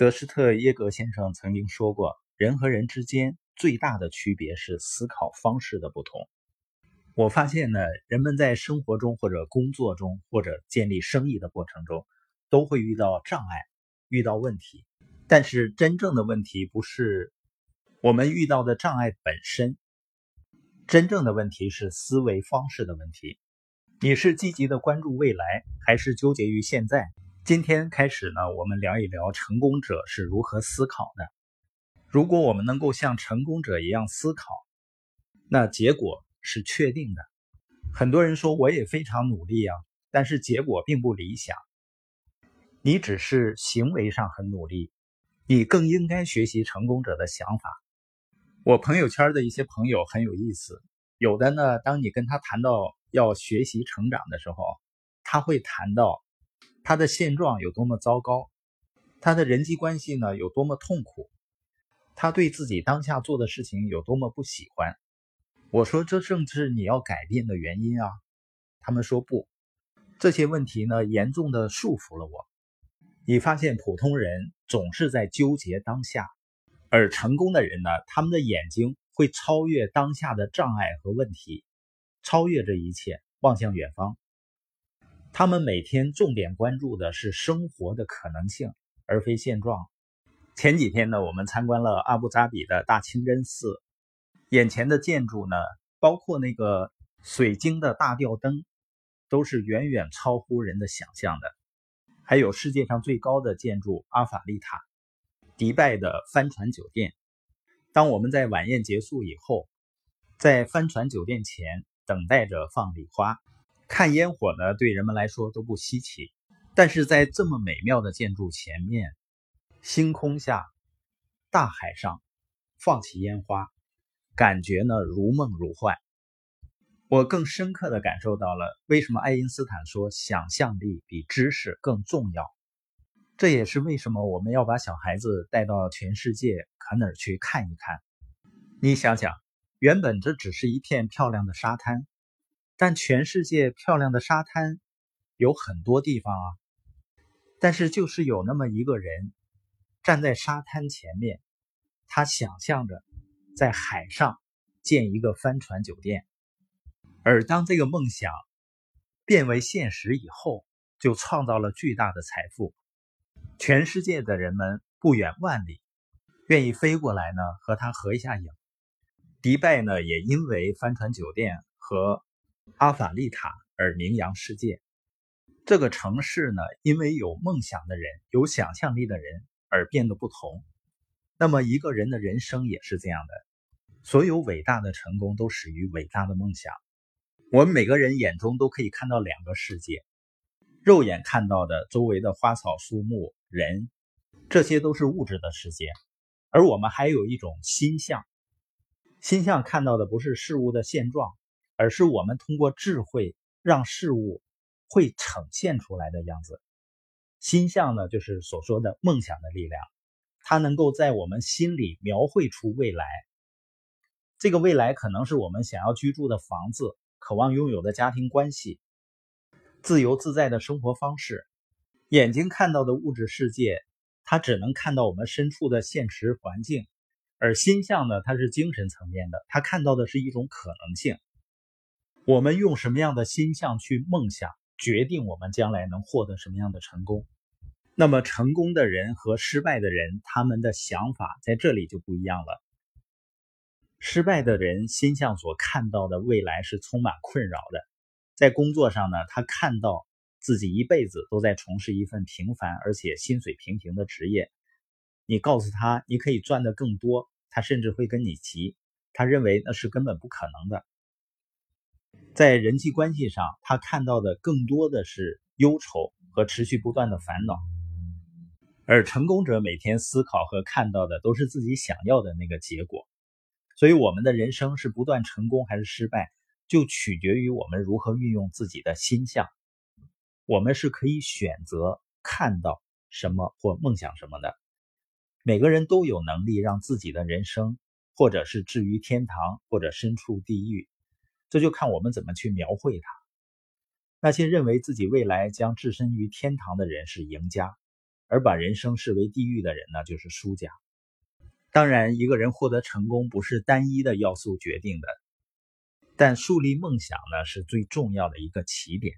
德施特耶格先生曾经说过，人和人之间最大的区别是思考方式的不同。我发现呢，人们在生活中或者工作中或者建立生意的过程中，都会遇到障碍，遇到问题。但是真正的问题不是我们遇到的障碍本身，真正的问题是思维方式的问题。你是积极的关注未来，还是纠结于现在？今天开始呢，我们聊一聊成功者是如何思考的。如果我们能够像成功者一样思考，那结果是确定的。很多人说我也非常努力啊，但是结果并不理想。你只是行为上很努力，你更应该学习成功者的想法。我朋友圈的一些朋友很有意思，有的呢，当你跟他谈到要学习成长的时候，他会谈到。他的现状有多么糟糕，他的人际关系呢有多么痛苦，他对自己当下做的事情有多么不喜欢。我说这正是你要改变的原因啊。他们说不，这些问题呢严重的束缚了我。你发现普通人总是在纠结当下，而成功的人呢，他们的眼睛会超越当下的障碍和问题，超越这一切，望向远方。他们每天重点关注的是生活的可能性，而非现状。前几天呢，我们参观了阿布扎比的大清真寺，眼前的建筑呢，包括那个水晶的大吊灯，都是远远超乎人的想象的。还有世界上最高的建筑阿法利塔，迪拜的帆船酒店。当我们在晚宴结束以后，在帆船酒店前等待着放礼花。看烟火呢，对人们来说都不稀奇，但是在这么美妙的建筑前面，星空下，大海上，放起烟花，感觉呢如梦如幻。我更深刻的感受到了为什么爱因斯坦说想象力比知识更重要。这也是为什么我们要把小孩子带到全世界可哪儿去看一看。你想想，原本这只是一片漂亮的沙滩。但全世界漂亮的沙滩有很多地方啊，但是就是有那么一个人站在沙滩前面，他想象着在海上建一个帆船酒店，而当这个梦想变为现实以后，就创造了巨大的财富。全世界的人们不远万里，愿意飞过来呢和他合一下影。迪拜呢也因为帆船酒店和阿法利塔而名扬世界。这个城市呢，因为有梦想的人、有想象力的人而变得不同。那么，一个人的人生也是这样的。所有伟大的成功都始于伟大的梦想。我们每个人眼中都可以看到两个世界：肉眼看到的周围的花草树木、人，这些都是物质的世界；而我们还有一种心象，心象看到的不是事物的现状。而是我们通过智慧让事物会呈现出来的样子。心象呢，就是所说的梦想的力量，它能够在我们心里描绘出未来。这个未来可能是我们想要居住的房子，渴望拥有的家庭关系，自由自在的生活方式。眼睛看到的物质世界，它只能看到我们身处的现实环境；而心象呢，它是精神层面的，它看到的是一种可能性。我们用什么样的心象去梦想，决定我们将来能获得什么样的成功。那么，成功的人和失败的人，他们的想法在这里就不一样了。失败的人心象所看到的未来是充满困扰的，在工作上呢，他看到自己一辈子都在从事一份平凡而且薪水平平的职业。你告诉他你可以赚得更多，他甚至会跟你急，他认为那是根本不可能的。在人际关系上，他看到的更多的是忧愁和持续不断的烦恼，而成功者每天思考和看到的都是自己想要的那个结果。所以，我们的人生是不断成功还是失败，就取决于我们如何运用自己的心象。我们是可以选择看到什么或梦想什么的。每个人都有能力让自己的人生，或者是置于天堂，或者身处地狱。这就看我们怎么去描绘它。那些认为自己未来将置身于天堂的人是赢家，而把人生视为地狱的人呢，就是输家。当然，一个人获得成功不是单一的要素决定的，但树立梦想呢是最重要的一个起点。